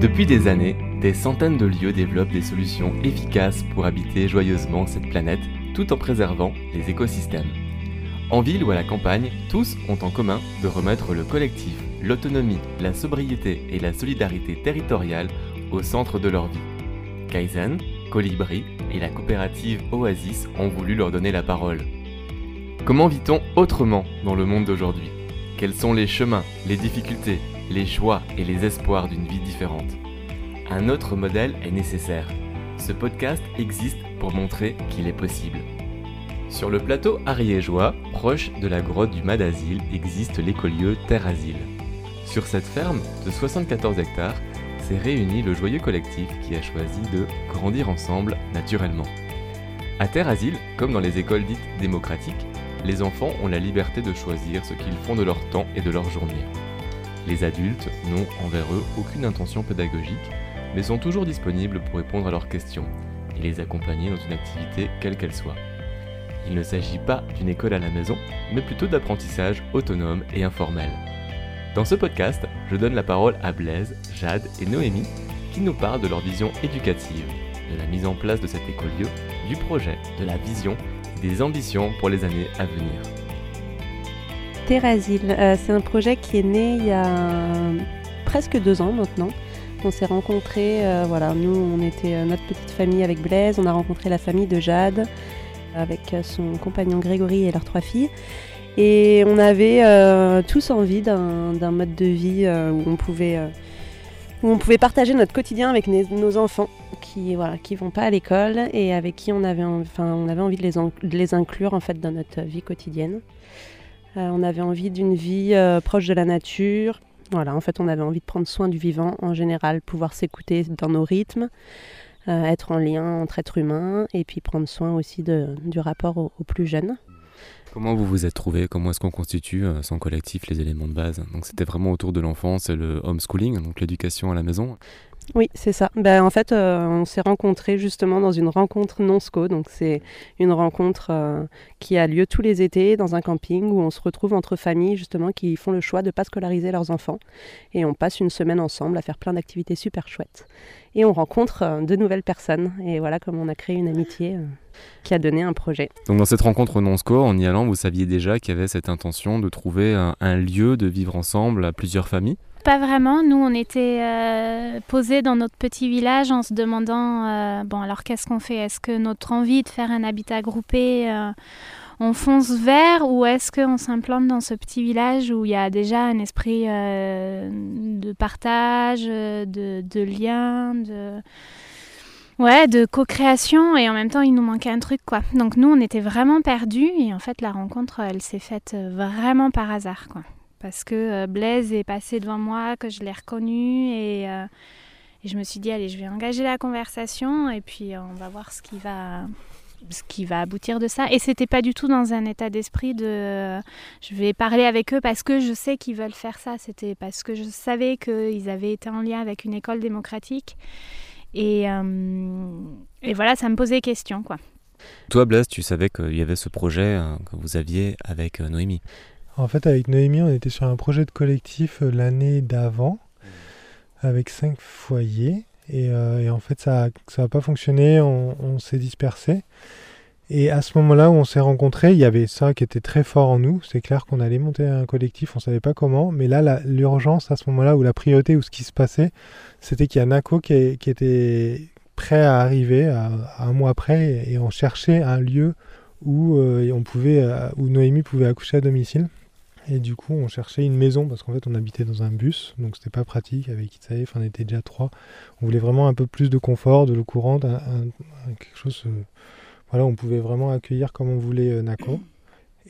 Depuis des années, des centaines de lieux développent des solutions efficaces pour habiter joyeusement cette planète tout en préservant les écosystèmes. En ville ou à la campagne, tous ont en commun de remettre le collectif, l'autonomie, la sobriété et la solidarité territoriale au centre de leur vie. Kaizen, Colibri et la coopérative Oasis ont voulu leur donner la parole. Comment vit-on autrement dans le monde d'aujourd'hui? Quels sont les chemins, les difficultés, les joies et les espoirs d'une vie différente Un autre modèle est nécessaire. Ce podcast existe pour montrer qu'il est possible. Sur le plateau ariégeois, proche de la grotte du Madasile, existe l'écolieu Terre Asile. Sur cette ferme de 74 hectares, s'est réuni le joyeux collectif qui a choisi de grandir ensemble naturellement. À Terre Asile, comme dans les écoles dites démocratiques, les enfants ont la liberté de choisir ce qu'ils font de leur temps et de leur journée. Les adultes n'ont envers eux aucune intention pédagogique, mais sont toujours disponibles pour répondre à leurs questions et les accompagner dans une activité quelle qu'elle soit. Il ne s'agit pas d'une école à la maison, mais plutôt d'apprentissage autonome et informel. Dans ce podcast, je donne la parole à Blaise, Jade et Noémie qui nous parlent de leur vision éducative, de la mise en place de cet écolieu, du projet, de la vision et des ambitions pour les années à venir. Terrazil, euh, c'est un projet qui est né il y a presque deux ans maintenant. On s'est rencontrés, euh, voilà, nous on était euh, notre petite famille avec Blaise, on a rencontré la famille de Jade avec son compagnon Grégory et leurs trois filles. Et on avait tous envie d'un mode de vie où on pouvait où on pouvait partager notre quotidien avec nos enfants qui voilà qui vont pas à l'école et avec qui on avait on avait envie de les, de les inclure en fait dans notre vie quotidienne. On avait envie d'une vie proche de la nature, voilà, en fait, on avait envie de prendre soin du vivant en général, pouvoir s'écouter dans nos rythmes, euh, être en lien entre êtres humains et puis prendre soin aussi de, du rapport aux, plus jeunes. Comment vous vous êtes trouvé Comment est-ce qu'on constitue euh, son collectif les éléments de base? Donc c'était vraiment autour de l'enfance et le homeschooling, donc l'éducation à la maison. Oui, c'est ça. Ben, en fait, euh, on s'est rencontrés justement dans une rencontre non-SCO. Donc, c'est une rencontre euh, qui a lieu tous les étés dans un camping où on se retrouve entre familles justement qui font le choix de ne pas scolariser leurs enfants. Et on passe une semaine ensemble à faire plein d'activités super chouettes. Et on rencontre euh, de nouvelles personnes. Et voilà comme on a créé une amitié qui a donné un projet. Donc, dans cette rencontre non-SCO, en y allant, vous saviez déjà qu'il y avait cette intention de trouver un lieu de vivre ensemble à plusieurs familles? Pas vraiment. Nous, on était euh, posés dans notre petit village en se demandant euh, bon, alors qu'est-ce qu'on fait? Est-ce que notre envie de faire un habitat groupé, euh, on fonce vers ou est-ce qu'on s'implante dans ce petit village où il y a déjà un esprit de partage, de, lien, de. Ouais, de co-création et en même temps il nous manquait un truc quoi. Donc nous on était vraiment perdus et en fait la rencontre elle s'est faite vraiment par hasard quoi parce que euh, Blaise est passé devant moi, que je l'ai reconnu euh, et, je me suis dit allez je vais engager la conversation et puis euh, on va voir ce qui va ce qui va aboutir de ça. Et c'était pas du tout dans un état d'esprit de je vais parler avec eux parce que je sais qu'ils veulent faire ça. C'était parce que je savais qu'ils avaient été en lien avec une école démocratique et, et voilà ça me posait question quoi. Toi Blaise tu savais qu'il y avait ce projet que vous aviez avec Noémie en fait, avec Noémie, on était sur un projet de collectif euh, l'année d'avant, avec cinq foyers. Et, euh, en fait, ça n'a pas fonctionné, on, s'est dispersé. Et à ce moment-là où on s'est rencontrés, il y avait ça qui était très fort en nous. C'est clair qu'on allait monter un collectif, on ne savait pas comment. Mais là, l'urgence à ce moment-là, ou la priorité, ou ce qui se passait, c'était qu'il y a Nako qui, était prêt à arriver à, un mois après. Et on cherchait un lieu où, euh, on pouvait, où Noémie pouvait accoucher à domicile. Et du coup, on cherchait une maison parce qu'en fait, on habitait dans un bus, donc c'était pas pratique avec Itzaï, on était déjà trois. On voulait vraiment un peu plus de confort, de l'eau courante, quelque chose. Euh, voilà, on pouvait vraiment accueillir comme on voulait euh, Nako.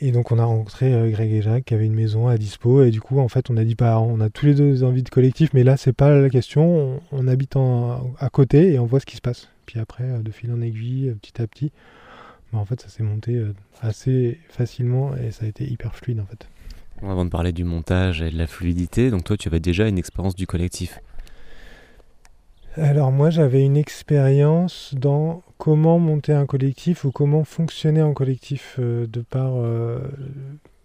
Et donc, on a rencontré euh, Greg et Jacques qui avaient une maison à dispo. Et du coup, en fait, on a dit, bah, on a tous les deux envie de collectif, mais là, c'est pas la question. On, habite à côté et on voit ce qui se passe. Puis après, de fil en aiguille, petit à petit, bah, en fait, ça s'est monté assez facilement et ça a été hyper fluide en fait. Avant de parler du montage et de la fluidité, donc toi tu avais déjà une expérience du collectif. Alors moi j'avais une expérience dans comment monter un collectif ou comment fonctionner en collectif euh, de par euh,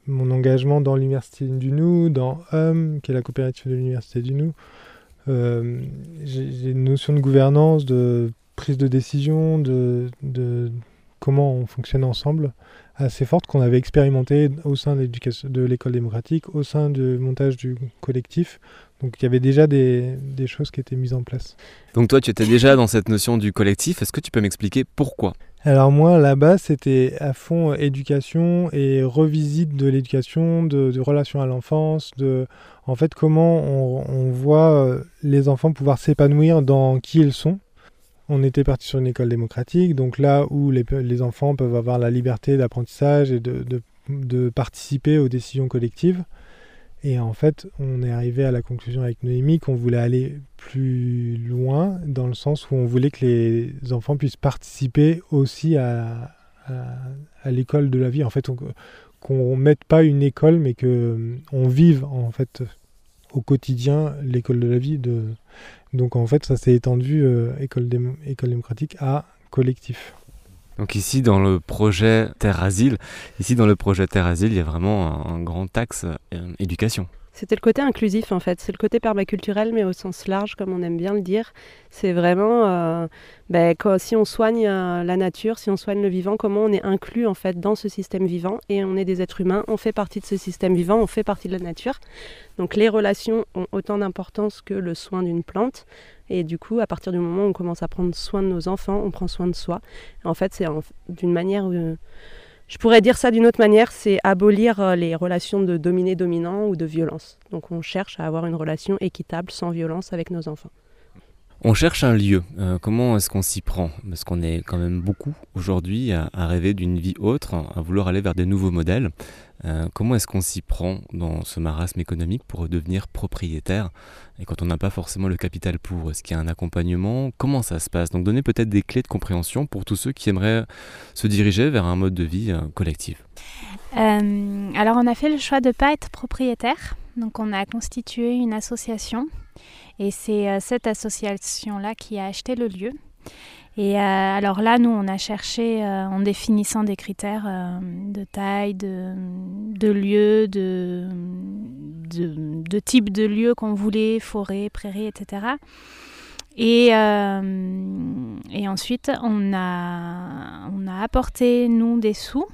mon engagement dans l'université du Nou, dans HUM, qui est la coopérative de l'université du Nou, j'ai une notion de gouvernance, de prise de décision, de comment on fonctionne ensemble assez forte qu'on avait expérimenté au sein de l'école démocratique, au sein du montage du collectif. Donc il y avait déjà des, des, choses qui étaient mises en place. Donc toi, tu étais déjà dans cette notion du collectif. Est-ce que tu peux m'expliquer pourquoi? Alors moi, là-bas, c'était à fond éducation et revisite de l'éducation, de, de relation à l'enfance, de en fait comment on, on voit euh, les enfants pouvoir s'épanouir dans qui ils sont on était parti sur une école démocratique, donc là où les, enfants peuvent avoir la liberté d'apprentissage et de, participer aux décisions collectives. Et en fait, on est arrivé à la conclusion avec Noémie qu'on voulait aller plus loin, dans le sens où on voulait que les enfants puissent participer aussi à, l'école de la vie. En fait, qu'on ne mette pas une école, mais qu'on vive en fait au quotidien l'école de la vie. Donc en fait, ça s'est étendu euh, école, école démocratique à collectif. Donc ici dans le projet Terre Asile, ici dans le projet Terre Asile, il y a vraiment un, grand axe euh, éducation. C'était le côté inclusif en fait, c'est le côté permaculturel mais au sens large comme on aime bien le dire. C'est vraiment euh, ben, si on soigne euh, la nature, si on soigne le vivant, comment on est inclus en fait dans ce système vivant et on est des êtres humains, on fait partie de ce système vivant, on fait partie de la nature. Donc les relations ont autant d'importance que le soin d'une plante. Et du coup, à partir du moment où on commence à prendre soin de nos enfants, on prend soin de soi. En fait, c'est d'une manière... Euh, je pourrais dire ça d'une autre manière, c'est abolir euh, les relations de dominé-dominant ou de violence. Donc on cherche à avoir une relation équitable, sans violence avec nos enfants. On cherche un lieu. Euh, comment est-ce qu'on s'y prend? Parce qu'on est quand même beaucoup aujourd'hui à, rêver d'une vie autre, à vouloir aller vers des nouveaux modèles. Euh, comment est-ce qu'on s'y prend dans ce marasme économique pour devenir propriétaire? Et quand on n'a pas forcément le capital pour, est-ce qu'il y a un accompagnement? Comment ça se passe? Donc donner peut-être des clés de compréhension pour tous ceux qui aimeraient se diriger vers un mode de vie euh, collectif. Alors on a fait le choix de ne pas être propriétaire. Donc on a constitué une association et c'est cette association-là qui a acheté le lieu. Et euh, alors là, nous, on a cherché euh, en définissant des critères euh, de taille, de, lieu, de, type de lieu qu'on voulait, forêt, prairie, etc. Et, et ensuite, on a, on a apporté, nous, des sous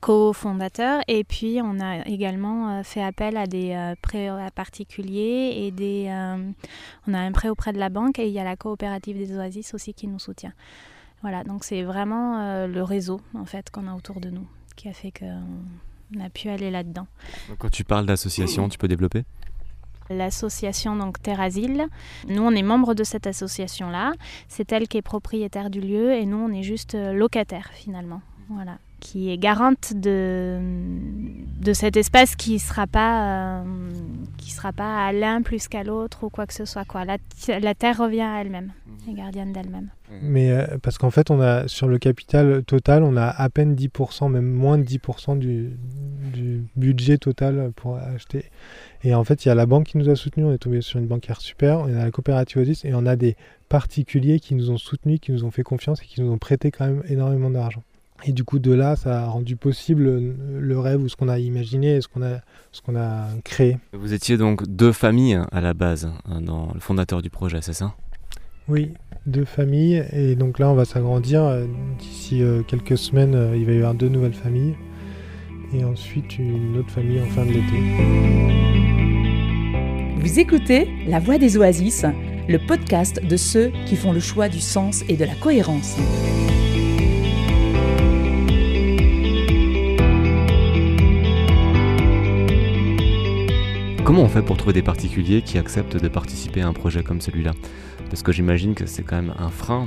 cofondateur et puis on a également euh, fait appel à des euh, prêts particuliers et des euh, on a un prêt auprès de la banque et il y a la coopérative des oasis aussi qui nous soutient. Voilà, donc c'est vraiment le réseau en fait qu'on a autour de nous qui a fait qu'on a pu aller là-dedans. Quand tu parles d'association, tu peux développer? L'association donc Terre Asile. Nous, on est membre de cette association-là. C'est elle qui est propriétaire du lieu et nous, on est juste locataire finalement. Voilà qui est garante de, de cet espace qui ne sera, pas, euh, qui sera pas à l'un plus qu'à l'autre ou quoi que ce soit. Quoi. La, la Terre revient à elle-même, est gardienne d'elle-même. Mais euh, parce qu'en fait, on a sur le capital total, on a à peine 10%, même moins de 10% du, du budget total pour acheter. Et en fait, il y a la banque qui nous a soutenus, on est tombé sur une banquière super, on a la coopérative Oasis et on a des particuliers qui nous ont soutenus, qui nous ont fait confiance et qui nous ont prêté quand même énormément d'argent. Et du coup, de là, ça a rendu possible le rêve ou ce qu'on a imaginé ce qu'on a, ce qu'on a créé. Vous étiez donc deux familles à la base, hein, dans le fondateur du projet, c'est ça? Oui, deux familles. Et donc là, on va s'agrandir. D'ici euh, quelques semaines, euh, il va y avoir deux nouvelles familles. Et ensuite, une autre famille en fin de l'été. Vous écoutez La Voix des Oasis, le podcast de ceux qui font le choix du sens et de la cohérence. Comment on fait pour trouver des particuliers qui acceptent de participer à un projet comme celui-là? Parce que j'imagine que c'est quand même un frein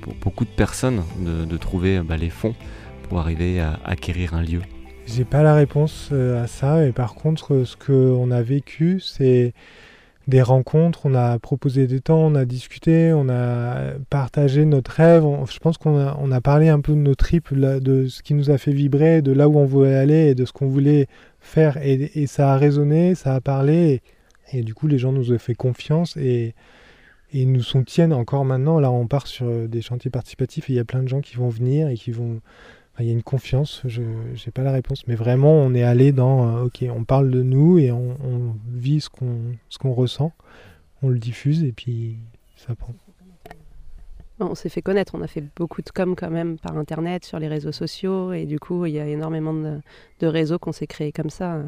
pour beaucoup de personnes de, trouver bah, les fonds pour arriver à acquérir un lieu. J'ai pas la réponse euh, à ça, et par contre, ce qu'on a vécu, c'est des rencontres, on a proposé des temps, on a discuté, on a partagé notre rêve. je pense qu'on a, a parlé un peu de nos tripes, de ce qui nous a fait vibrer, de là où on voulait aller et de ce qu'on voulait faire. Et, ça a résonné, ça a parlé. Et, du coup, les gens nous ont fait confiance et, et nous soutiennent encore maintenant. Là, on part sur des chantiers participatifs et il y a plein de gens qui vont venir et qui vont il y a une confiance, je n'ai pas la réponse, mais vraiment on est allé dans, euh, ok, on parle de nous et on, vit ce qu'on ressent, on le diffuse et puis ça prend. On s'est fait connaître, on a fait beaucoup de com quand même par internet, sur les réseaux sociaux, et du coup il y a énormément de, de réseaux qu'on s'est créés comme ça, euh,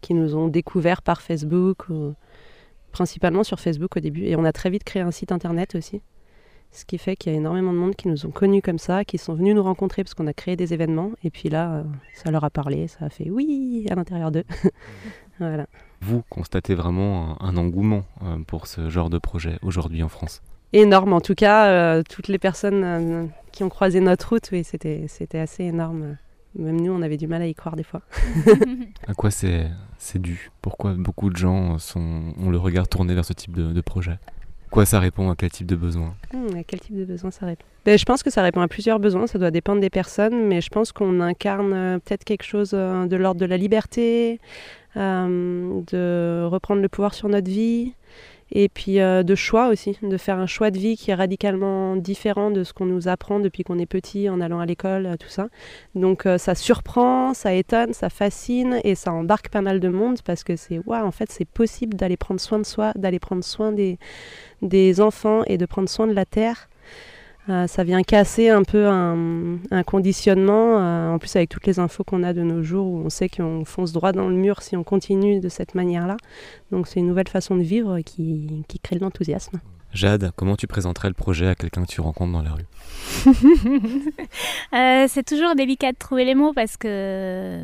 qui nous ont découverts par Facebook, ou- principalement sur Facebook au début, et on a très vite créé un site internet aussi, ce qui fait qu'il y a énormément de monde qui nous ont connus comme ça, qui sont venus nous rencontrer parce qu'on a créé des événements, et puis là euh, ça leur a parlé, ça a fait oui à l'intérieur d'eux. voilà. Vous constatez vraiment un, un engouement euh, pour ce genre de projet aujourd'hui en France? Énorme. En tout cas, euh, toutes les personnes euh, qui ont croisé notre route, oui, c'était, c'était assez énorme. Même nous, on avait du mal à y croire des fois. À quoi c'est c'est dû? Pourquoi beaucoup de gens sont, ont le regard tourné vers ce type de, de projet? Quoi ça répond? À quel type de besoin? Hmm, à quel type de besoin ça répond? Ben, Je pense que ça répond à plusieurs besoins, ça doit dépendre des personnes, mais je pense qu'on incarne euh, peut-être quelque chose de l'ordre de la liberté, euh, de reprendre le pouvoir sur notre vie, et puis euh, de choix aussi, de faire un choix de vie qui est radicalement différent de ce qu'on nous apprend depuis qu'on est petit en allant à l'école, euh, tout ça. Donc euh, ça surprend, ça étonne, ça fascine et ça embarque pas mal de monde parce que c'est waouh, en fait c'est possible d'aller prendre soin de soi, d'aller prendre soin des, des enfants et de prendre soin de la terre. Euh, ça vient casser un peu un, un conditionnement, euh, en plus avec toutes les infos qu'on a de nos jours où on sait qu'on fonce droit dans le mur si on continue de cette manière-là. Donc c'est une nouvelle façon de vivre qui, qui crée de l'enthousiasme. Jade, comment tu présenterais le projet à quelqu'un que tu rencontres dans la rue? Euh, c'est toujours délicat de trouver les mots parce que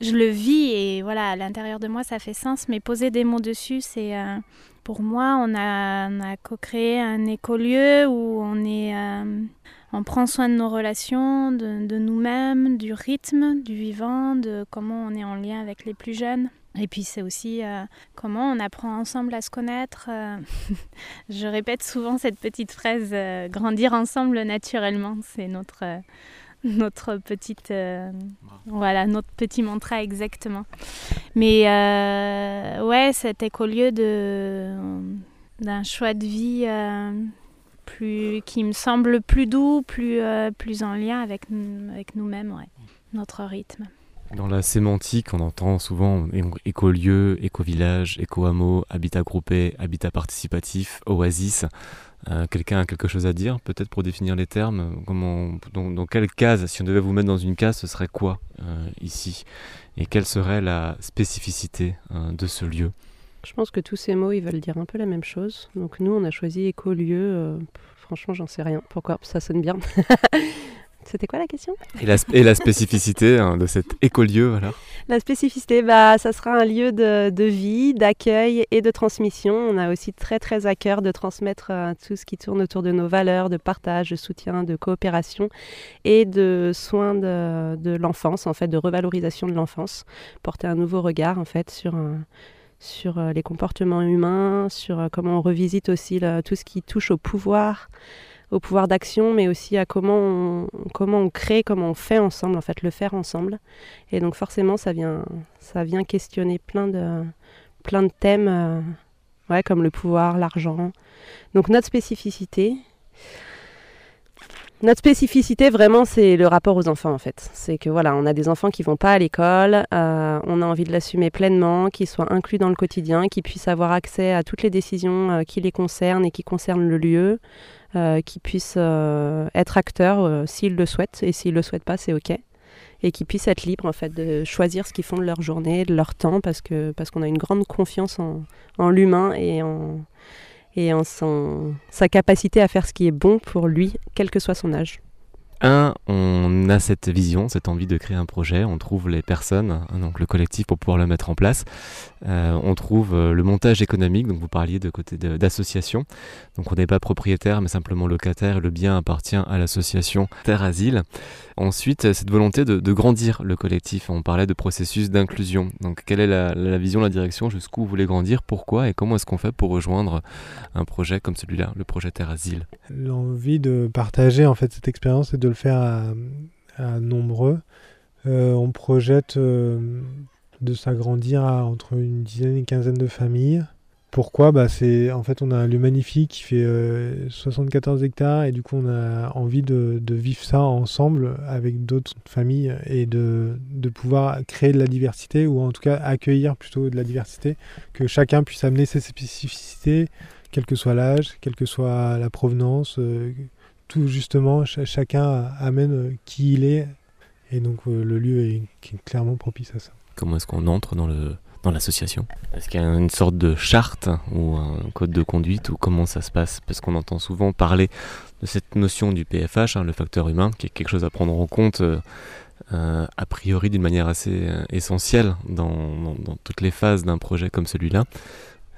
je le vis et voilà, à l'intérieur de moi ça fait sens, mais poser des mots dessus, c'est euh, pour moi, on a, co-créé un écolieu où on euh, prend soin de nos relations, de, nous-mêmes, du rythme, du vivant, de comment on est en lien avec les plus jeunes. Et puis c'est aussi euh, comment on apprend ensemble à se connaître. euh. Je répète souvent cette petite phrase grandir ensemble naturellement. C'est notre notre petite euh, voilà notre petit mantra exactement. Mais euh, ouais, cet écolieu de d'un choix de vie euh, plus qui me semble plus doux, plus euh, plus en lien avec nous- avec nous-mêmes, ouais. Notre rythme. Dans la sémantique, on entend souvent écolieu, éco-village, éco-hameau, habitat groupé, habitat participatif, oasis. Euh, Quelqu'un a quelque chose à dire, peut-être pour définir les termes? Dans, dans quelle case, si on devait vous mettre dans une case, ce serait quoi euh, ici? Et quelle serait la spécificité euh, de ce lieu? Je pense que tous ces mots, ils veulent dire un peu la même chose. Donc nous, on a choisi écolieu. euh, franchement, j'en sais rien. Pourquoi? Ça sonne bien. C'était quoi la question? Et la, sp- et la spécificité hein, de cet écolieu, alors La spécificité, bah, ça sera un lieu de, de vie, d'accueil et de transmission. On a aussi très très à cœur de transmettre euh, tout ce qui tourne autour de nos valeurs, de partage, de soutien, de coopération et de soins de, de l'enfance, en fait, de revalorisation de l'enfance. Porter un nouveau regard en fait sur euh, sur euh, les comportements humains, sur comment on revisite aussi le- tout ce qui touche au pouvoir, au pouvoir d'action, mais aussi à comment on, comment on crée, comment on fait ensemble, en fait, le faire ensemble. Et donc forcément, ça vient, ça vient questionner plein de, thèmes, euh, comme le pouvoir, l'argent. Donc notre spécificité, notre spécificité vraiment, c'est le rapport aux enfants en fait. C'est que voilà, on a des enfants qui vont pas à l'école, euh, on a envie de l'assumer pleinement, qu'ils soient inclus dans le quotidien, qu'ils puissent avoir accès à toutes les décisions euh, qui les concernent et qui concernent le lieu, euh, qu'ils puissent euh, être acteurs euh, s'ils le souhaitent et s'ils le souhaitent pas, c'est ok et qu'ils puissent être libres en fait de choisir ce qu'ils font de leur journée, de leur temps, parce que parce qu'on a une grande confiance en, en l'humain et en et en son, sa capacité à faire ce qui est bon pour lui, quel que soit son âge. Un, on a cette vision, cette envie de créer un projet, on trouve les personnes, hein, donc le collectif pour pouvoir le mettre en place. Euh, on trouve euh, le montage économique, donc vous parliez de côté d'association. Donc on n'est pas propriétaire, mais simplement locataire, le bien appartient à l'association Terre Asile. Ensuite, cette volonté de, de grandir le collectif. On parlait de processus d'inclusion. Donc quelle est la, la vision, la direction, jusqu'où vous voulez grandir, pourquoi et comment est-ce qu'on fait pour rejoindre un projet comme celui-là, le projet Terre Asile? L'envie de partager en fait cette expérience et de le faire à, nombreux. Euh, on projette euh, de s'agrandir à entre une dizaine et une quinzaine de familles pourquoi? Bah, c'est en fait on a un lieu magnifique qui fait 74 hectares et du coup on a envie de, de vivre ça ensemble avec d'autres familles et de, de, pouvoir créer de la diversité ou en tout cas accueillir plutôt de la diversité, que chacun puisse amener ses spécificités, quel que soit l'âge, quelle que soit la provenance, tout justement chacun amène qui il est et donc le lieu est clairement propice à ça. Comment est-ce qu'on entre dans le dans l'association? Est-ce qu'il y a une sorte de charte ou un code de conduite ou comment ça se passe? Parce qu'on entend souvent parler de cette notion du PFH, hein, le facteur humain, qui est quelque chose à prendre en compte euh, euh, a priori d'une manière assez euh, essentielle dans, toutes les phases d'un projet comme celui-là.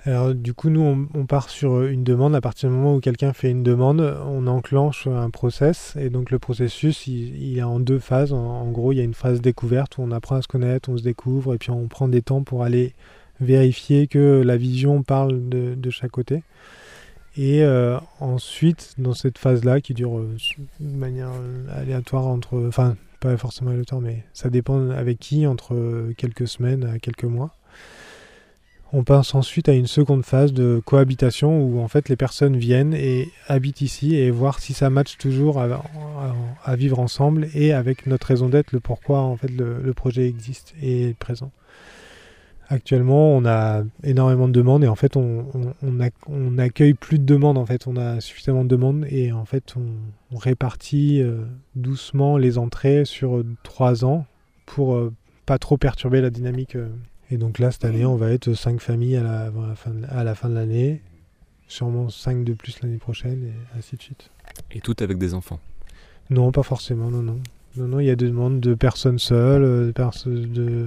Alors du coup, nous, on, part sur une demande. À partir du moment où quelqu'un fait une demande, on enclenche un process. Et donc le processus, il, est en deux phases. En, gros, il y a une phase découverte où on apprend à se connaître, on se découvre, et puis on prend des temps pour aller vérifier que la vision parle de, chaque côté. Et euh, ensuite, dans cette phase-là, qui dure euh, de manière euh, aléatoire entre... Enfin, pas forcément aléatoire, mais ça dépend avec qui, entre quelques semaines à quelques mois on passe ensuite à une seconde phase de cohabitation où en fait les personnes viennent et habitent ici et voir si ça matche toujours à, vivre ensemble et avec notre raison d'être, le pourquoi en fait le, projet existe et est présent. Actuellement, on a énormément de demandes et en fait, on, on, accueille plus de demandes. En fait, on a suffisamment de demandes et en fait, on, répartit euh, doucement les entrées sur trois ans pour euh, pas trop perturber la dynamique. Euh, et donc là, cette année, on va être 5 familles à la, fin, à la fin de l'année, sûrement 5 de plus l'année prochaine, et ainsi de suite. Et toutes avec des enfants Non, pas forcément, non, non. Non, non, il y a des demandes de personnes seules, euh, de,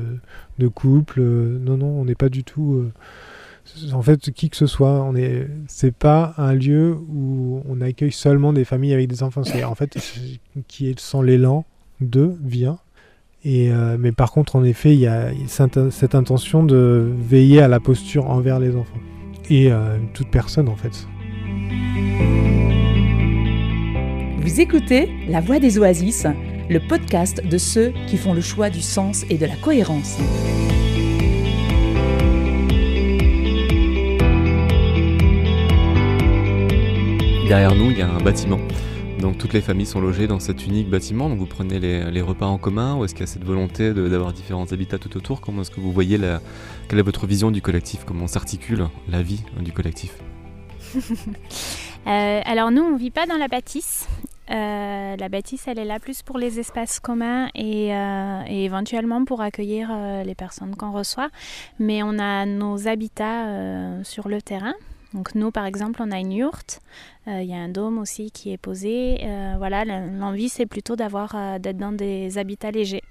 de couples. Euh, non, non, on n'est pas du tout. Euh, en fait, qui que ce soit, on est. C'est pas un lieu où on accueille seulement des familles avec des enfants. C'est en fait qui est sans l'élan de vient euh, mais par contre, en effet, il y a cette intention de veiller à la posture envers les enfants. Et euh, toute personne, en fait. Vous écoutez La Voix des Oasis, le podcast de ceux qui font le choix du sens et de la cohérence. Derrière nous, il y a un bâtiment. Donc toutes les familles sont logées dans cet unique bâtiment, donc vous prenez les, repas en commun ou est-ce qu'il y a cette volonté d'avoir différents habitats tout autour? Comment est-ce que vous voyez, la, quelle est votre vision du collectif? Comment s'articule la vie du collectif? Euh, Alors nous, on ne vit pas dans la bâtisse. Euh, la bâtisse, elle est là plus pour les espaces communs et, euh, et éventuellement pour accueillir les personnes qu'on reçoit. Mais on a nos habitats sur le terrain. Donc nous, par exemple, on a une yourte. Euh, il y a un dôme aussi qui est posé. Euh, voilà, l'envie, c'est plutôt d'avoir euh, d'être dans des habitats légers.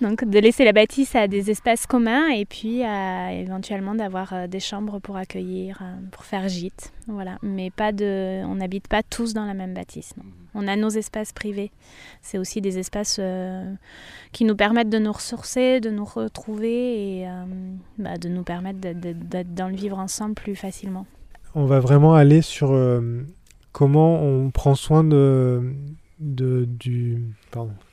Donc de laisser la bâtisse à des espaces communs et puis éventuellement d'avoir des chambres pour accueillir, pour faire gîte. Voilà, mais pas de, on n'habite pas tous dans la même bâtisse. On a nos espaces privés. C'est aussi des espaces qui nous permettent de nous ressourcer, de nous retrouver et bah, de nous permettre d'être dans le vivre ensemble plus facilement on va vraiment aller sur euh, comment on prend soin de,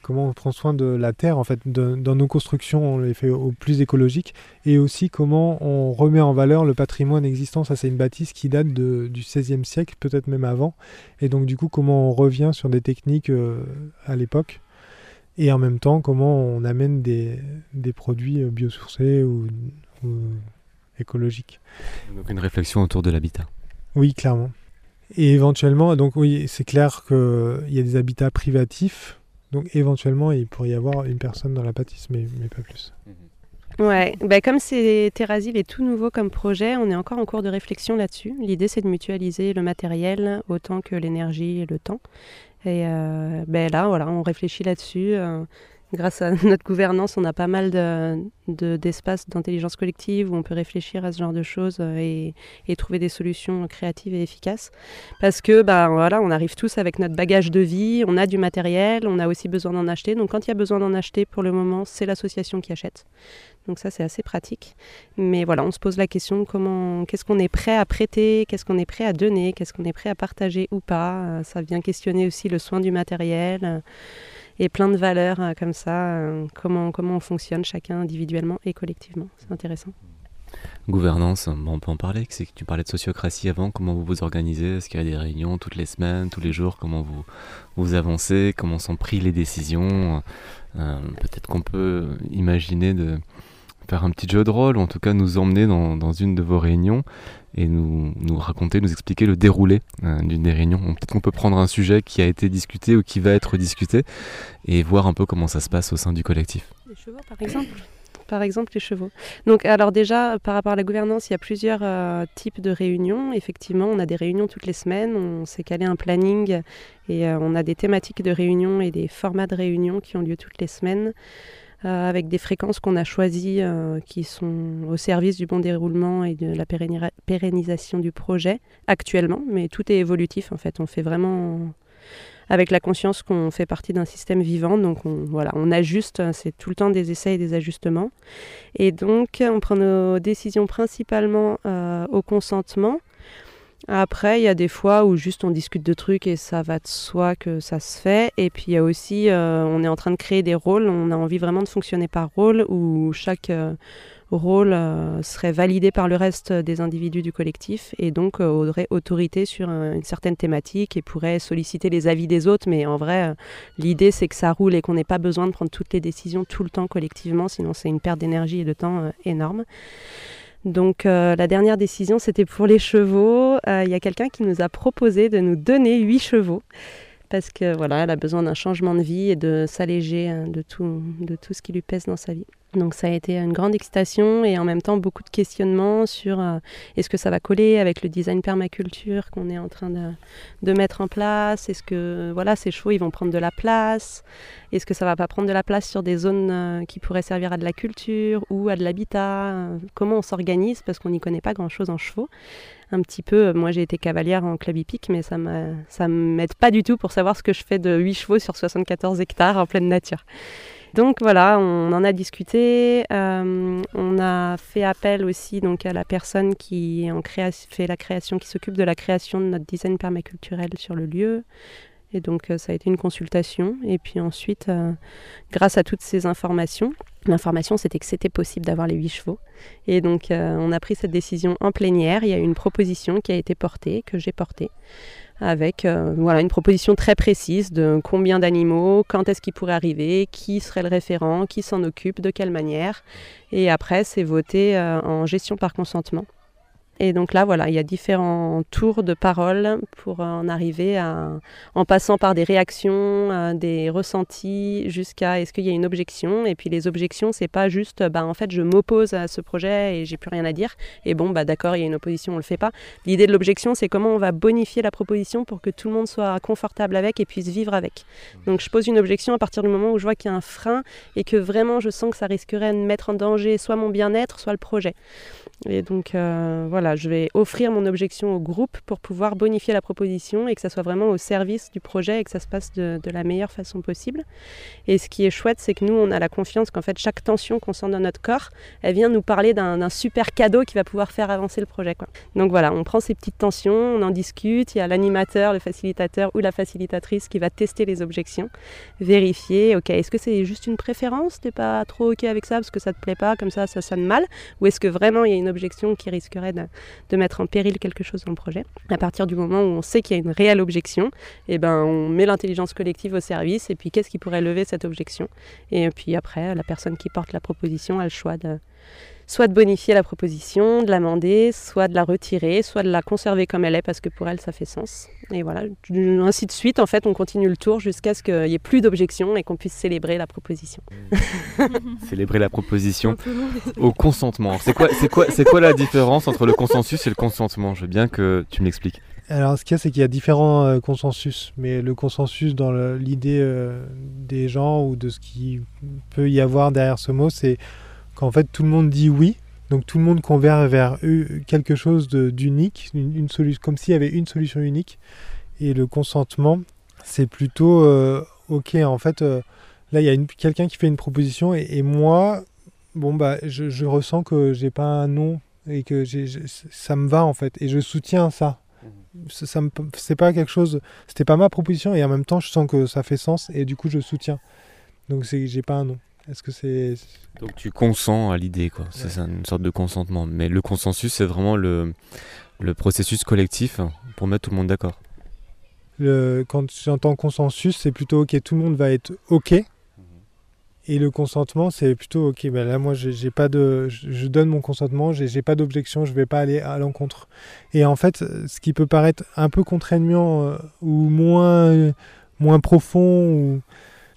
comment on prend soin de la terre en fait dans nos constructions on les fait au plus écologique et aussi comment on remet en valeur le patrimoine existant. Ça c'est une bâtisse qui date du XVIe siècle peut-être même avant. Et donc du coup comment on revient sur des techniques euh, à l'époque et en même temps comment on amène des, produits biosourcés ou écologique. Donc une réflexion autour de l'habitat. Oui, clairement. Et éventuellement, donc oui, c'est clair qu'il y a des habitats privatifs. Donc éventuellement, il pourrait y avoir une personne dans la bâtisse, mais, mais pas plus. Mhm. Ouais, bah comme c'est Terrasil est tout nouveau comme projet, on est encore en cours de réflexion là-dessus. L'idée, c'est de mutualiser le matériel autant que l'énergie et le temps. Et euh, ben là, voilà, on réfléchit là-dessus. Euh, grâce à notre gouvernance, on a pas mal d'espaces d'intelligence collective où on peut réfléchir à ce genre de choses euh, et, trouver des solutions créatives et efficaces. Parce que bah, voilà, on arrive tous avec notre bagage de vie, on a du matériel, on a aussi besoin d'en acheter. Donc quand il y a besoin d'en acheter, pour le moment, c'est l'association qui achète. Donc ça, c'est assez pratique. Mais voilà, on se pose la question comment, qu'est-ce qu'on est prêt à prêter, qu'est-ce qu'on est prêt à donner, qu'est-ce qu'on est prêt à partager ou pas? Ça vient questionner aussi le soin du matériel et plein de valeurs euh, comme ça, euh, comment, comment on fonctionne chacun individuellement et collectivement. C'est intéressant. Gouvernance, on peut en parler. Tu parlais de sociocratie avant. Comment vous vous organisez? Est-ce qu'il y a des réunions toutes les semaines, tous les jours? Comment vous, vous avancez? Comment sont prises les décisions? Euh, Peut-être qu'on peut imaginer de faire un petit jeu de rôle, ou en tout cas nous emmener dans, une de vos réunions et nous, raconter, nous expliquer le déroulé euh, d'une des réunions. Peut-être qu'on peut prendre un sujet qui a été discuté ou qui va être discuté et voir un peu comment ça se passe au sein du collectif. Les chevaux, par exemple par exemple les chevaux. Donc alors déjà par rapport à la gouvernance, il y a plusieurs euh, types de réunions. Effectivement, on a des réunions toutes les semaines, on s'est calé un planning et euh, on a des thématiques de réunion et des formats de réunion qui ont lieu toutes les semaines. Euh, avec des fréquences qu'on a choisies qui sont au service du bon déroulement et de la pérennisation du projet actuellement, mais tout est évolutif en fait. On fait vraiment avec la conscience qu'on fait partie d'un système vivant. Donc on, voilà, on ajuste, c'est tout le temps des essais et des ajustements. Et donc on prend nos décisions principalement euh, au consentement. Après, il y a des fois où juste on discute de trucs et ça va de soi que ça se fait. Et puis il y a aussi, euh, on est en train de créer des rôles, on a envie vraiment de fonctionner par rôle où chaque euh, rôle euh, serait validé par le reste des individus du collectif et donc aurait autorité sur une certaine thématique et pourrait solliciter les avis des autres. Mais en vrai, l'idée c'est que ça roule et qu'on n'ait pas besoin de prendre toutes les décisions tout le temps collectivement, sinon c'est une perte d'énergie et de temps énorme. Donc la dernière décision, c'était pour les chevaux. Il y a quelqu'un qui nous a proposé de nous donner huit chevaux parce que voilà, elle a besoin d'un changement de vie et de s'alléger de tout, de tout ce qui lui pèse dans sa vie. Donc ça a été une grande excitation et en même temps beaucoup de questionnements sur euh, est-ce que ça va coller avec le design permaculture qu'on est en train de, mettre en place? Est-ce que voilà ces chevaux ils vont prendre de la place? Est-ce que ça va pas prendre de la place sur des zones euh, qui pourraient servir à de la culture ou à de l'habitat? Comment on s'organise? Parce qu'on n'y connaît pas grand-chose en chevaux un petit peu. Moi, j'ai été cavalière en club hippique, mais ça ne m'aide pas du tout pour savoir ce que je fais de 8 chevaux sur 74 hectares en pleine nature. Donc voilà, on en a discuté. Euh, on a fait appel aussi donc à la personne qui fait la création, qui s'occupe de la création de notre design permaculturel sur le lieu. Et donc euh, ça a été une consultation. Et puis ensuite, euh, grâce à toutes ces informations, l'information c'était que c'était possible d'avoir les huit chevaux. Et donc on a pris cette décision en plénière. Il y a eu une proposition qui a été portée, que j'ai portée avec euh, voilà, une proposition très précise de combien d'animaux, quand est-ce qu'ils pourraient arriver, qui serait le référent, qui s'en occupe, de quelle manière. Et après, c'est voté euh, en gestion par consentement. Et donc là, voilà, il y a différents tours de parole pour en arriver à, en passant par des réactions, euh, des ressentis, jusqu'à est-ce qu'il y a une objection. Et puis les objections, c'est pas juste, bah en fait, je m'oppose à ce projet et j'ai plus rien à dire. Et bon, bah d'accord, il y a une opposition, on le fait pas. L'idée de l'objection, c'est comment on va bonifier la proposition pour que tout le monde soit confortable avec et puisse vivre avec. Donc je pose une objection à partir du moment où je vois qu'il y a un frein et que vraiment je sens que ça risquerait de mettre en danger soit mon bien-être, soit le projet. Et donc euh, voilà, je vais offrir mon objection au groupe pour pouvoir bonifier la proposition et que ça soit vraiment au service du projet et que ça se passe de, la meilleure façon possible. Et ce qui est chouette, c'est que nous, on a la confiance qu'en fait, chaque tension qu'on sent dans notre corps, elle vient nous parler d'un super cadeau qui va pouvoir faire avancer le projet. Donc voilà, on prend ces petites tensions, on en discute, il y a l'animateur, le facilitateur ou la facilitatrice qui va tester les objections, vérifier, ok, est-ce que c'est juste une préférence, t'es pas trop ok avec ça parce que ça te plaît pas, comme ça, ça sonne mal, ou est-ce que vraiment il y a une objection qui risquerait de, mettre en péril quelque chose dans le projet. À partir du moment où on sait qu'il y a une réelle objection, eh ben, on met l'intelligence collective au service et puis qu'est-ce qui pourrait lever cette objection? Et puis après, la personne qui porte la proposition a le choix de, soit de bonifier la proposition, de l'amender, soit de la retirer, soit de la conserver comme elle est parce que pour elle ça fait sens. Et voilà, ainsi de suite, en fait, on continue le tour jusqu'à ce qu'il n'y ait plus d'objections et qu'on puisse célébrer la proposition. célébrer la proposition au consentement. C'est quoi, c'est quoi, c'est quoi la différence entre le consensus et le consentement? Je veux bien que tu m'expliques. Alors, ce qu'il y a, c'est qu'il y a différents euh, consensus, mais le consensus dans l'idée euh, des gens ou de ce qui peut y avoir derrière ce mot, c'est qu'en fait tout le monde dit oui, donc tout le monde converge vers quelque chose d'unique, une, solution, comme s'il y avait une solution unique. Et le consentement, c'est plutôt euh, ok. En fait, euh, là il y a quelqu'un qui fait une proposition et, moi, bon bah, je, ressens que j'ai pas un non et que ça me va en fait et je soutiens ça. Mmh. Ça, c'est pas quelque chose, c'était pas ma proposition et en même temps je sens que ça fait sens et du coup je soutiens. Donc j'ai pas un non. Est-ce que c'est donc tu consens à l'idée quoi C'est une sorte de consentement. Mais le consensus c'est vraiment le le processus collectif pour mettre tout le monde d'accord. Le, quand j'entends consensus, c'est plutôt ok, tout le monde va être ok. Et le consentement, c'est plutôt ok. Ben là, moi, j'ai pas de, je donne mon consentement, j'ai pas d'objection, je vais pas aller à l'encontre. Et en fait, ce qui peut paraître un peu contraignant euh, ou moins, moins profond, ou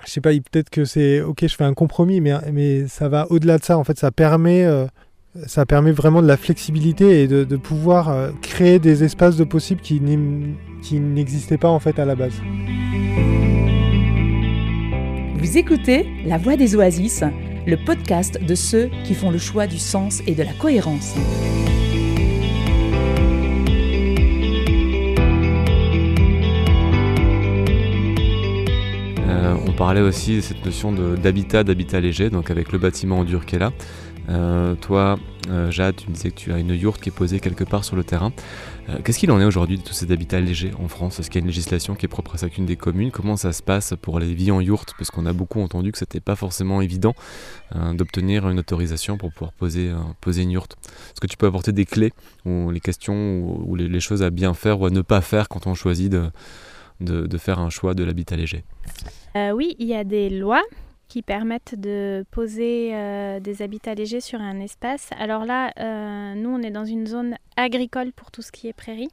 je sais pas, peut-être que c'est ok, je fais un compromis, mais, mais ça va au-delà de ça. En fait, ça permet euh, ça permet vraiment de la flexibilité et de, pouvoir euh, créer des espaces de possibles qui n'existaient pas en fait à la base. Vous écoutez La Voix des Oasis, le podcast de ceux qui font le choix du sens et de la cohérence. Euh, on parlait aussi de cette notion d'habitat, d'habitat léger, donc avec le bâtiment en dur qui est là. Euh, toi, euh, Jade, tu me disais que tu as une yourte qui est posée quelque part sur le terrain. Qu'est-ce qu'il en est aujourd'hui de tous ces habitats légers en France? Est-ce qu'il y a une législation qui est propre à chacune des communes? Comment ça se passe pour les vies en yourte? Parce qu'on a beaucoup entendu que c'était pas forcément évident d'obtenir une autorisation pour pouvoir poser, poser une yourte. Est-ce que tu peux apporter des clés ou les questions ou, les, choses à bien faire ou à ne pas faire quand on choisit de, de faire un choix de l'habitat léger Oui, il y a des lois qui permettent de poser euh, des habitats légers sur un espace. Alors là, euh, nous, on est dans une zone agricole pour tout ce qui est prairie.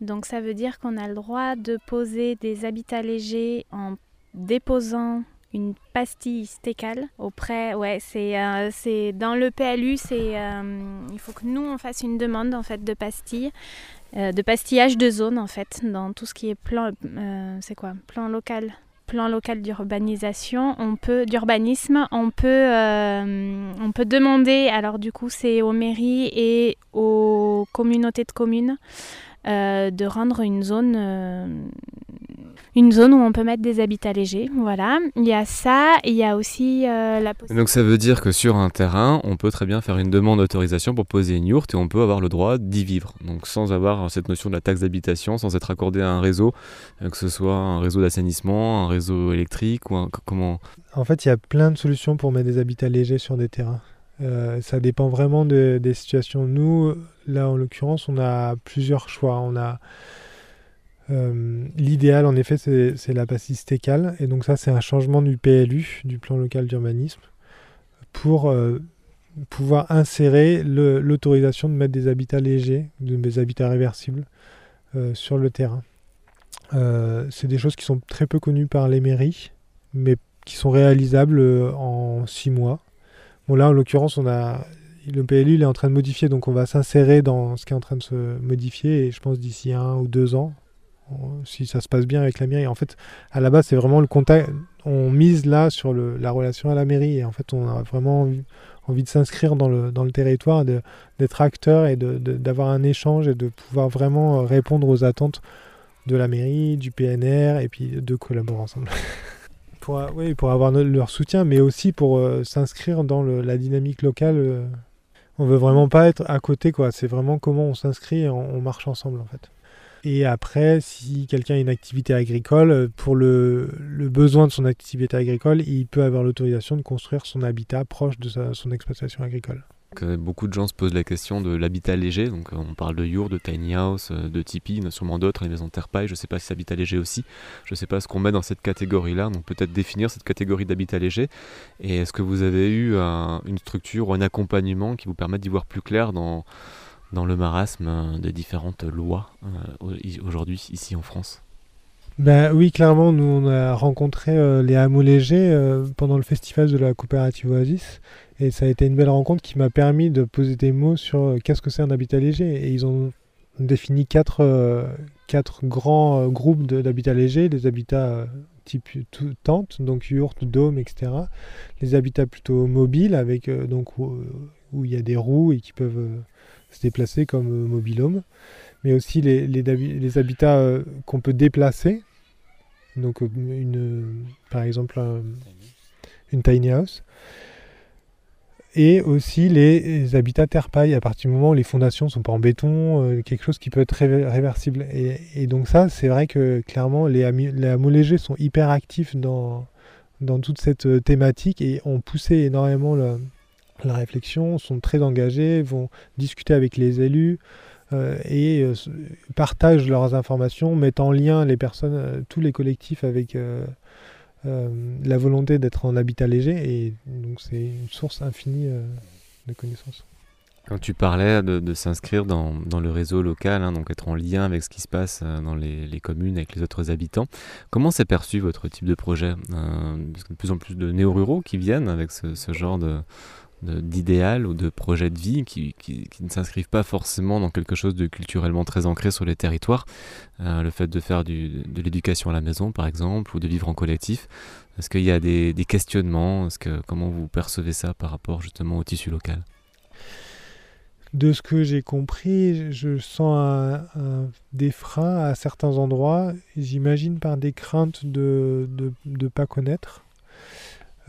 Donc ça veut dire qu'on a le droit de poser des habitats légers en déposant une pastille stécale auprès ouais c'est euh, c'est dans le PLU c'est il faut que nous on fasse une demande en fait de pastille de pastillage de zone en fait dans tout ce qui est plan c'est quoi plan local plan local d'urbanisation, on peut d'urbanisme, on peut euh, on peut demander alors du coup c'est aux mairies et aux communautés de communes euh, de rendre une zone euh, une zone où on peut mettre des habitats légers. Voilà, il y a ça, il y a aussi euh, la possibilité. Donc ça veut dire que sur un terrain, on peut très bien faire une demande d'autorisation pour poser une yourte et on peut avoir le droit d'y vivre. Donc sans avoir cette notion de la taxe d'habitation, sans être accordé à un réseau, euh, que ce soit un réseau d'assainissement, un réseau électrique ou un... comment? En fait, il y a plein de solutions pour mettre des habitats légers sur des terrains. Euh, ça dépend vraiment des situations. Nous, là en l'occurrence, on a plusieurs choix. On a euh, l'idéal, en effet, c'est la pastille stécale. Et donc ça, c'est un changement du PLU, du plan local d'urbanisme, pour euh, pouvoir insérer l'autorisation de mettre des habitats légers, des habitats réversibles euh, sur le terrain. c'est des choses qui sont très peu connues par les mairies, mais qui sont réalisables en six mois. Bon là, en l'occurrence, on a le PLU il est en train de modifier, donc on va s'insérer dans ce qui est en train de se modifier, et je pense d'ici un ou deux ans, si ça se passe bien avec la mairie. En fait, à la base, c'est vraiment le contact. On mise là sur la relation à la mairie et en fait, on a vraiment envie, de s'inscrire dans le, territoire, d'être acteur et d'avoir un échange et de pouvoir vraiment répondre aux attentes de la mairie, du PNR et puis de collaborer ensemble. pour, oui, pour avoir leur soutien, mais aussi pour euh, s'inscrire dans la dynamique locale. Euh. on veut vraiment pas être à côté, quoi. C'est vraiment comment on s'inscrit et on marche ensemble, en fait. Et après, si quelqu'un a une activité agricole, euh, pour le, besoin de son activité agricole, il peut avoir l'autorisation de construire son habitat proche de son exploitation agricole. Euh, beaucoup de gens se posent la question de l'habitat léger. Donc, euh, on parle de yurt, de tiny house, de tipi, il y en a sûrement d'autres, les maisons de terre paille. Je ne sais pas si c'est habitat léger aussi. Je ne sais pas ce qu'on met dans cette catégorie-là. Donc, peut-être définir cette catégorie d'habitat léger. Et est-ce que vous avez eu une structure ou un accompagnement qui vous permette d'y voir plus clair dans dans le marasme euh, des différentes lois euh, aujourd'hui ici en France. Ben, Oui, clairement, nous on a rencontré euh, les hameaux légers pendant le festival de la coopérative Oasis. Et ça a été une belle rencontre qui m'a permis de poser des mots sur qu'est-ce que c'est un habitat léger. Et ils ont défini quatre, quatre grands groupes d'habitats légers, les habitats type tente, donc yurt, dôme, etc. Les habitats plutôt mobiles avec donc où, il y a des roues et qui peuvent se déplacer comme euh, mobilhome, mais aussi les, habitats euh, qu'on peut déplacer. Donc, euh, une, par exemple, une tiny house. Et aussi les, habitats terre-paille, à partir du moment où les fondations ne sont pas en béton, quelque chose qui peut être réversible. Et, donc ça, c'est vrai que clairement, les, les hameaux légers sont hyper actifs dans, dans toute cette thématique et ont poussé énormément la réflexion, sont très engagés, vont discuter avec les élus et partagent leurs informations, mettent en lien les personnes, tous les collectifs avec la volonté d'être en habitat léger et donc c'est une source infinie de connaissances. Quand tu parlais de, s'inscrire dans, le réseau local, hein, donc être en lien avec ce qui se passe euh, dans les, communes, avec les autres habitants, comment s'est perçu votre type de projet? Euh, Parce de plus en plus de néo-ruraux qui viennent avec ce, genre de, d'idéal ou de projet de vie qui, ne s'inscrivent pas forcément dans quelque chose de culturellement très ancré sur les territoires. Euh, le fait de faire de l'éducation à la maison, par exemple, ou de vivre en collectif. Est-ce qu'il y a des, questionnements? Est-ce que, Comment vous percevez ça par rapport justement au tissu local? De ce que j'ai compris, je sens des freins à certains endroits, j'imagine par des craintes de ne pas connaître.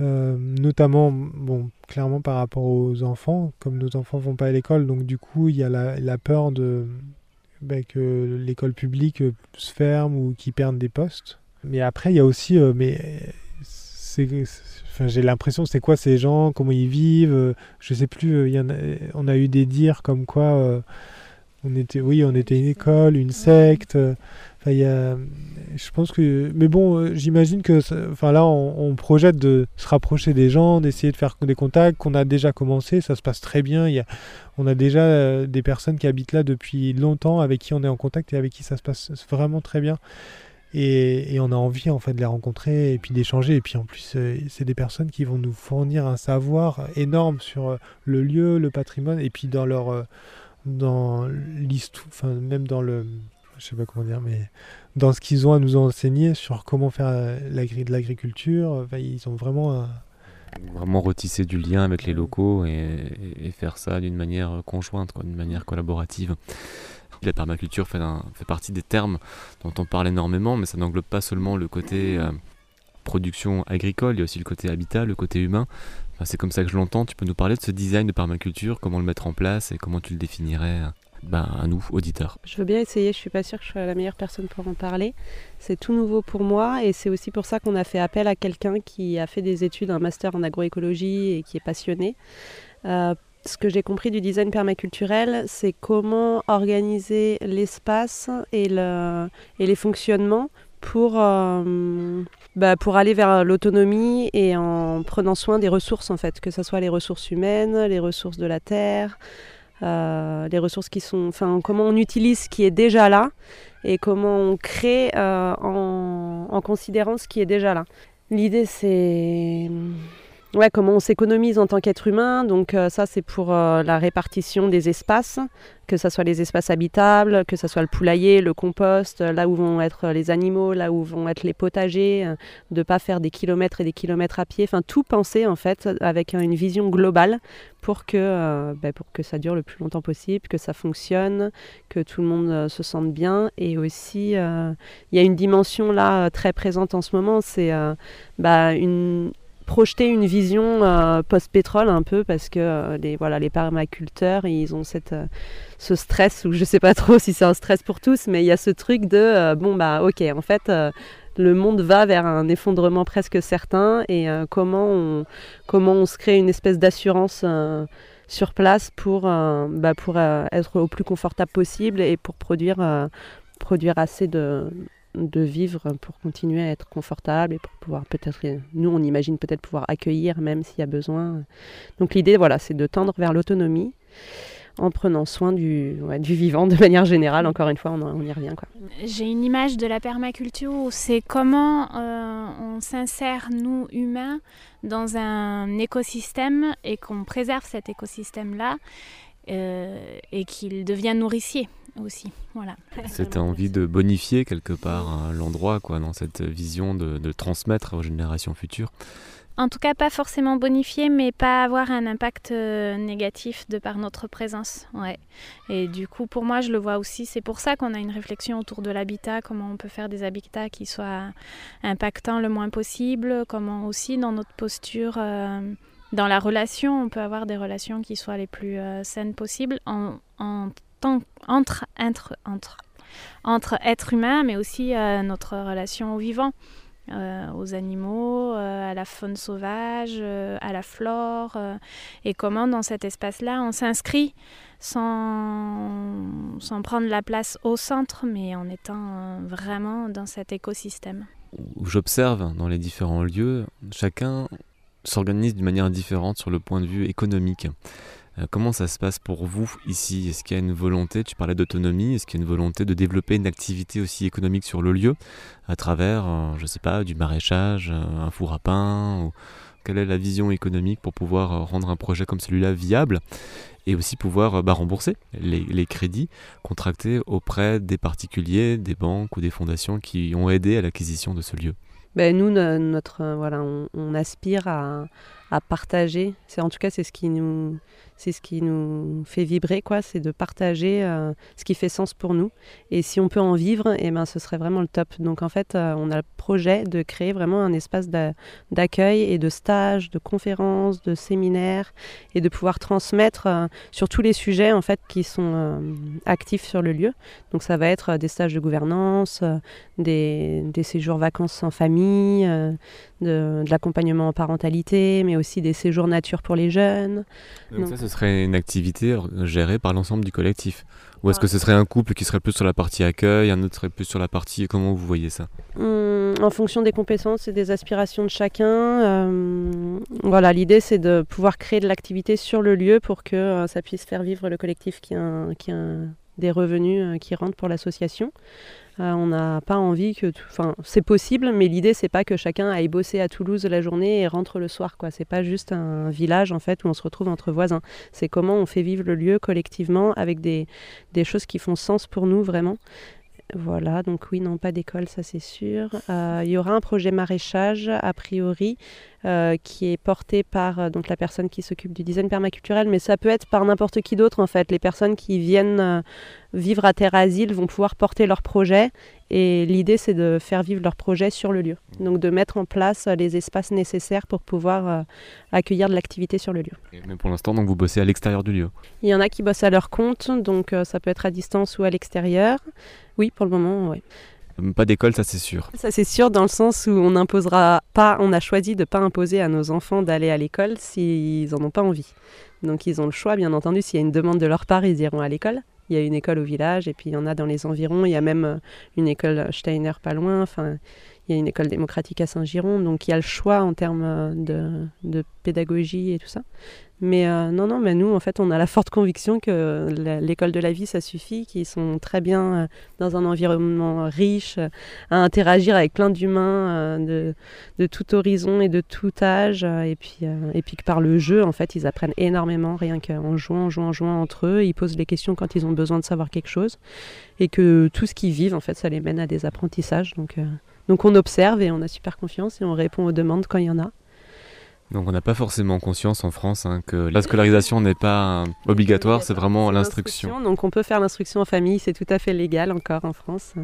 Euh, notamment, bon, clairement par rapport aux enfants, comme nos enfants vont pas à l'école, donc du coup il y a la, peur de ben, que l'école publique se ferme ou qu'ils perdent des postes. Mais après il y a aussi, euh, mais c'est j'ai l'impression, c'est quoi ces gens, comment ils vivent. Euh, je sais plus, euh, y en on a eu des dires comme quoi euh, on était, oui, on était une école, une secte. Enfin, y a, je pense que, mais bon, j'imagine que, enfin là, on, projette de se rapprocher des gens, d'essayer de faire des contacts qu'on a déjà commencé. Ça se passe très bien. Y a, on a déjà des personnes qui habitent là depuis longtemps, avec qui on est en contact et avec qui ça se passe vraiment très bien. Et, on a envie en fait de les rencontrer et puis d'échanger. Et puis en plus, euh, c'est des personnes qui vont nous fournir un savoir énorme sur euh, le lieu, le patrimoine, et puis dans leur, euh, dans l'histoire, enfin même dans le, je sais pas comment dire, mais dans ce qu'ils ont à nous enseigner sur comment faire la de l'agriculture. ils ont vraiment vraiment retisser du lien avec les locaux et, faire ça d'une manière conjointe, d'une manière collaborative. La permaculture fait, partie des termes dont on parle énormément, mais ça n'englobe pas seulement le côté euh, production agricole, il y a aussi le côté habitat, le côté humain. c'est comme ça que je l'entends. Tu peux nous parler de ce design de permaculture, comment le mettre en place et comment tu le définirais ben, à nous, auditeurs Je veux bien essayer, je suis pas sûre que je sois la meilleure personne pour en parler. C'est tout nouveau pour moi et c'est aussi pour ça qu'on a fait appel à quelqu'un qui a fait des études, un master en agroécologie et qui est passionné. Euh, ce que j'ai compris du design permaculturel, c'est comment organiser l'espace et, le, et les fonctionnements pour, euh, bah, pour aller vers l'autonomie et en prenant soin des ressources en fait, que ce soit les ressources humaines, les ressources de la terre, les ressources qui sont, enfin comment on utilise ce qui est déjà là et comment on crée euh, en, en considérant ce qui est déjà là. L'idée c'est Ouais, comment on s'économise en tant qu'être humain. Donc euh, ça, c'est pour euh, la répartition des espaces, que ce soit les espaces habitables, que ce soit le poulailler, le compost, euh, là où vont être les animaux, là où vont être les potagers, de pas faire des kilomètres et des kilomètres à pied. Enfin, tout penser en fait avec une vision globale pour que, bah, pour que ça dure le plus longtemps possible, que ça fonctionne, que tout le monde se sente bien. Et aussi, il y a une dimension là très présente en ce moment, c'est bah, une projeter une vision euh, post-pétrole un peu parce que euh, les voilà les permaculteurs ils ont cette euh, ce stress ou je sais pas trop si c'est un stress pour tous mais il y a ce truc de bon bah ok en fait le monde va vers un effondrement presque certain et comment on comment on se crée une espèce d'assurance sur place pour bah, pour être au plus confortable possible et pour produire produire assez de de vivre pour continuer à être confortable et pour pouvoir peut-être, nous on imagine peut-être pouvoir accueillir même s'il y a besoin. Donc l'idée, voilà, c'est de tendre vers l'autonomie en prenant soin du, du vivant de manière générale. Encore une fois, on, y revient. J'ai une image de la permaculture où c'est comment euh, on s'insère, nous, humains, dans un écosystème et qu'on préserve cet écosystème-là euh, et qu'il devient nourricier aussi. Voilà. Cette envie de bonifier quelque part hein, l'endroit, quoi, dans cette vision de, transmettre aux générations futures. En tout cas, pas forcément bonifier, mais pas avoir un impact euh, négatif de par notre présence. Ouais. Et du coup, pour moi, je le vois aussi. C'est pour ça qu'on a une réflexion autour de l'habitat, comment on peut faire des habitats qui soient impactants le moins possible, comment aussi dans notre posture. Euh, dans la relation, on peut avoir des relations qui soient les plus euh, saines possibles en, en entre, entre, entre, êtres humains, mais aussi euh, notre relation au vivant. aux animaux, à la faune sauvage, à la flore, et comment dans cet espace-là on s'inscrit sans prendre la place au centre, mais en étant vraiment dans cet écosystème. J'observe dans les différents lieux, chacun s'organise d'une manière différente sur le point de vue économique. Euh, comment ça se passe pour vous ici? Est-ce qu'il y a une volonté, tu parlais d'autonomie, est-ce qu'il y a une volonté de développer une activité aussi économique sur le lieu à travers, euh, je ne sais pas, du maraîchage, euh, un four à pain Quelle est la vision économique pour pouvoir rendre un projet comme celui-là viable et aussi pouvoir bah, rembourser les, crédits contractés auprès des particuliers, des banques ou des fondations qui ont aidé à l'acquisition de ce lieu? Ben, nous, notre, voilà, on, aspire à, à partager. C'est en tout cas c'est ce qui nous c'est ce qui nous fait vibrer, quoi, c'est de partager euh, ce qui fait sens pour nous. Et si on peut en vivre, eh ben, ce serait vraiment le top. Donc en fait, euh, on a le projet de créer vraiment un espace d'accueil et de stages, de conférences, de séminaires, et de pouvoir transmettre euh, sur tous les sujets en fait qui sont actifs sur le lieu. Donc ça va être des stages de gouvernance, des, séjours vacances en famille, de, l'accompagnement en parentalité, mais aussi des séjours nature pour les jeunes. Donc, ça, ce serait une activité gérée par l'ensemble du collectif Ou est-ce que ce serait un couple qui serait plus sur la partie accueil, un autre serait plus sur la partie... Comment vous voyez ça? Hum, En fonction des compétences et des aspirations de chacun. Euh, voilà, l'idée c'est de pouvoir créer de l'activité sur le lieu pour que euh, ça puisse faire vivre le collectif qui a, qui a des revenus euh, qui rentrent pour l'association. Euh, on n'a pas envie que, enfin, c'est possible, mais l'idée c'est pas que chacun aille bosser à Toulouse la journée et rentre le soir, quoi. C'est pas juste un village en fait où on se retrouve entre voisins. C'est comment on fait vivre le lieu collectivement avec des, des choses qui font sens pour nous vraiment. Voilà, donc oui, non, pas d'école, ça c'est sûr. Euh, il y aura un projet maraîchage, a priori, euh, qui est porté par euh, donc la personne qui s'occupe du design permaculturel, mais ça peut être par n'importe qui d'autre en fait. Les personnes qui viennent vivre à Terre Asile vont pouvoir porter leur projet et l'idée c'est de faire vivre leur projet sur le lieu. Donc de mettre en place les espaces nécessaires pour pouvoir accueillir de l'activité sur le lieu. Mais pour l'instant, donc vous bossez à l'extérieur du lieu Il y en a qui bossent à leur compte, donc ça peut être à distance ou à l'extérieur. Oui, pour le moment, oui. Pas d'école, ça c'est sûr. Ça c'est sûr dans le sens où on n'imposera pas, on a choisi de ne pas imposer à nos enfants d'aller à l'école s'ils n'en ont pas envie. Donc ils ont le choix, bien entendu, s'il y a une demande de leur part, ils iront à l'école. Il y a une école au village et puis il y en a dans les environs. Il y a même euh, une école Steiner pas loin. Enfin, il y a une école démocratique à Saint-Giron. Donc il y a le choix en termes euh, de, pédagogie et tout ça. Mais euh, non, non, mais nous, en fait, on a la forte conviction que l'école de la vie, ça suffit, qu'ils sont très bien euh, dans un environnement riche, à interagir avec plein d'humains de, tout horizon et de tout âge, et puis, et puis que par le jeu, en fait, ils apprennent énormément, rien qu'en jouant, en jouant, en jouant entre eux. Ils posent les questions quand ils ont besoin de savoir quelque chose, et que tout ce qu'ils vivent, en fait, ça les mène à des apprentissages. Donc, donc on observe et on a super confiance et on répond aux demandes quand il y en a. Donc on n'a pas forcément conscience en France hein, que la scolarisation n'est pas obligatoire, c'est vraiment l'instruction. Donc on peut faire l'instruction en famille, c'est tout à fait légal encore en France.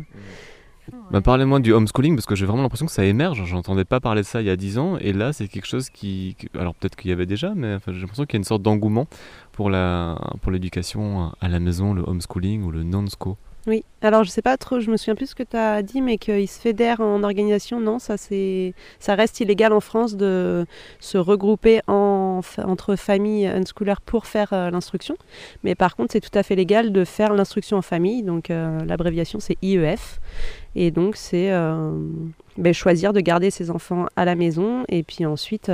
Bah, Parlez-moi du homeschooling parce que j'ai vraiment l'impression que ça émerge. J'entendais pas parler de ça il y a 10 ans et là c'est quelque chose qui. Alors peut-être qu'il y avait déjà, mais j'ai l'impression qu'il y a une sorte d'engouement pour l'éducation pour à la maison, le homeschooling ou le non-sco. Oui, alors je sais pas trop, je me souviens plus ce que tu as dit, mais qu'il se fédère en organisation, non, ça ça reste illégal en France de se regrouper en, entre familles unschoolers pour faire euh, l'instruction. Mais par contre, c'est tout à fait légal de faire l'instruction en famille, donc euh, l'abréviation c'est IEF. Et donc c'est euh, ben, choisir de garder ses enfants à la maison et puis ensuite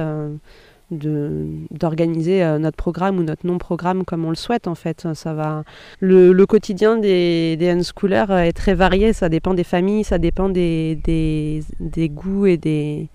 d'organiser euh, notre programme ou notre non-programme comme on le souhaite en fait. Ça va. Le, le quotidien des, des unschoolers est très varié, ça dépend des familles, ça dépend des, des, des goûts et des,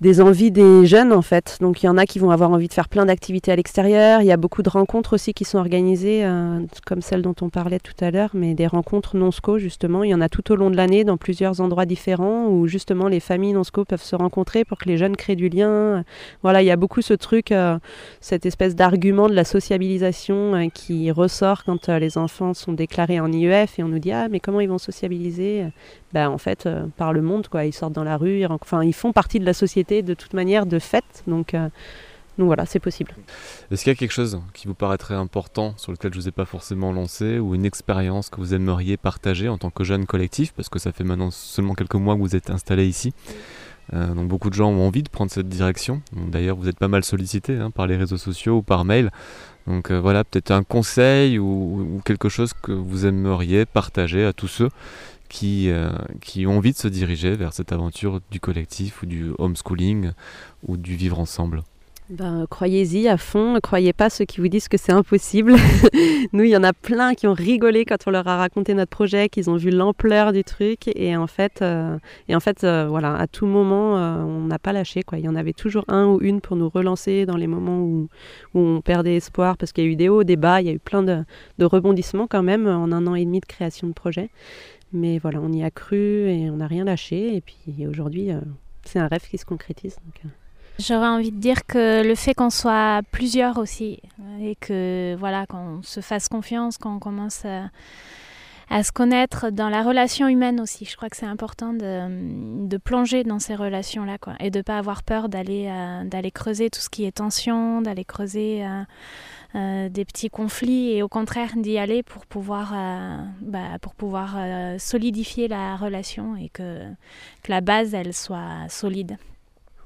des envies des jeunes en fait. Donc il y en a qui vont avoir envie de faire plein d'activités à l'extérieur. Il y a beaucoup de rencontres aussi qui sont organisées, euh, comme celle dont on parlait tout à l'heure, mais des rencontres non-SCO justement. Il y en a tout au long de l'année dans plusieurs endroits différents où justement les familles non-SCO peuvent se rencontrer pour que les jeunes créent du lien. Voilà, il y a beaucoup ce truc, euh, cette espèce d'argument de la sociabilisation euh, qui ressort quand les enfants sont déclarés en IEF et on nous dit ah mais comment ils vont sociabiliser ben, en fait par le monde quoi. Ils sortent dans la rue, enfin ils font partie de la société de toute manière de fait. Donc, euh, voilà, c'est possible. Est-ce qu'il y a quelque chose qui vous paraîtrait important sur lequel je ne vous ai pas forcément lancé ou une expérience que vous aimeriez partager en tant que jeune collectif? Parce que ça fait maintenant seulement quelques mois que vous êtes installé ici. donc beaucoup de gens ont envie de prendre cette direction. D'ailleurs, vous êtes pas mal sollicité hein, par les réseaux sociaux ou par mail. Donc voilà, peut-être un conseil ou, quelque chose que vous aimeriez partager à tous ceux qui, qui ont envie de se diriger vers cette aventure du collectif ou du homeschooling ou du vivre ensemble. Ben, croyez-y à fond, ne croyez pas ceux qui vous disent que c'est impossible. Nous, il y en a plein qui ont rigolé quand on leur a raconté notre projet, qu'ils ont vu l'ampleur du truc. Et en fait, euh, et en fait euh, voilà, à tout moment, euh, on n'a pas lâché. Quoi. Il y en avait toujours un ou une pour nous relancer dans les moments où, où on perdait espoir, parce qu'il y a eu des hauts, des bas, il y a eu plein de, de, rebondissements quand même en un an et demi de création de projet. Mais voilà, on y a cru et on n'a rien lâché. Et puis aujourd'hui, c'est un rêve qui se concrétise. Donc, J'aurais envie de dire que le fait qu'on soit plusieurs aussi et que voilà qu'on se fasse confiance, qu'on commence à, se connaître dans la relation humaine aussi. Je crois que c'est important de, de, plonger dans ces relations-là quoi, et de ne pas avoir peur d'aller euh, d'aller creuser tout ce qui est tension, d'aller creuser euh, euh, des petits conflits et au contraire d'y aller pour pouvoir, bah, pour pouvoir solidifier la relation et que, que la base elle soit solide.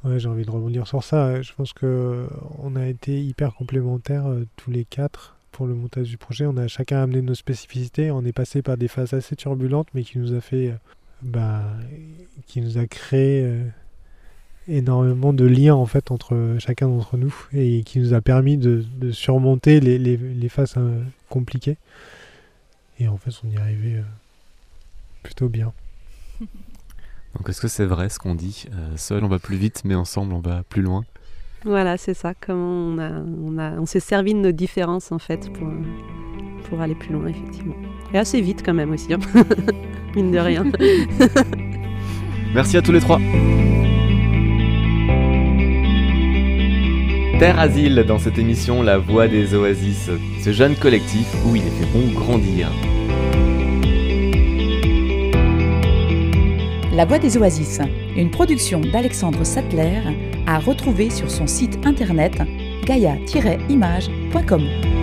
Ouais, j'ai envie de rebondir sur ça. Je pense que on a été hyper complémentaires tous les quatre pour le montage du projet. On a chacun amené nos spécificités. On est passé par des phases assez turbulentes, mais qui nous a fait, euh, bah, qui nous a créé euh, énormément de liens en fait entre chacun d'entre nous et qui nous a permis de, surmonter les, phases compliquées. Et en fait, on y arrivait plutôt bien. Donc est-ce que c'est vrai ce qu'on dit euh, Seul on va plus vite, mais ensemble on va plus loin? Voilà, c'est ça. Comment on, a, on, a, on s'est servi de nos différences en fait pour, pour aller plus loin, effectivement. Et assez vite quand même aussi, hein. mine de rien. Merci à tous les trois. Terre Asile dans cette émission La Voix des Oasis, ce jeune collectif où il est fait bon grandir. La Voix des Oasis, une production d'Alexandre Sattler, à retrouver sur son site internet gaia-image.com.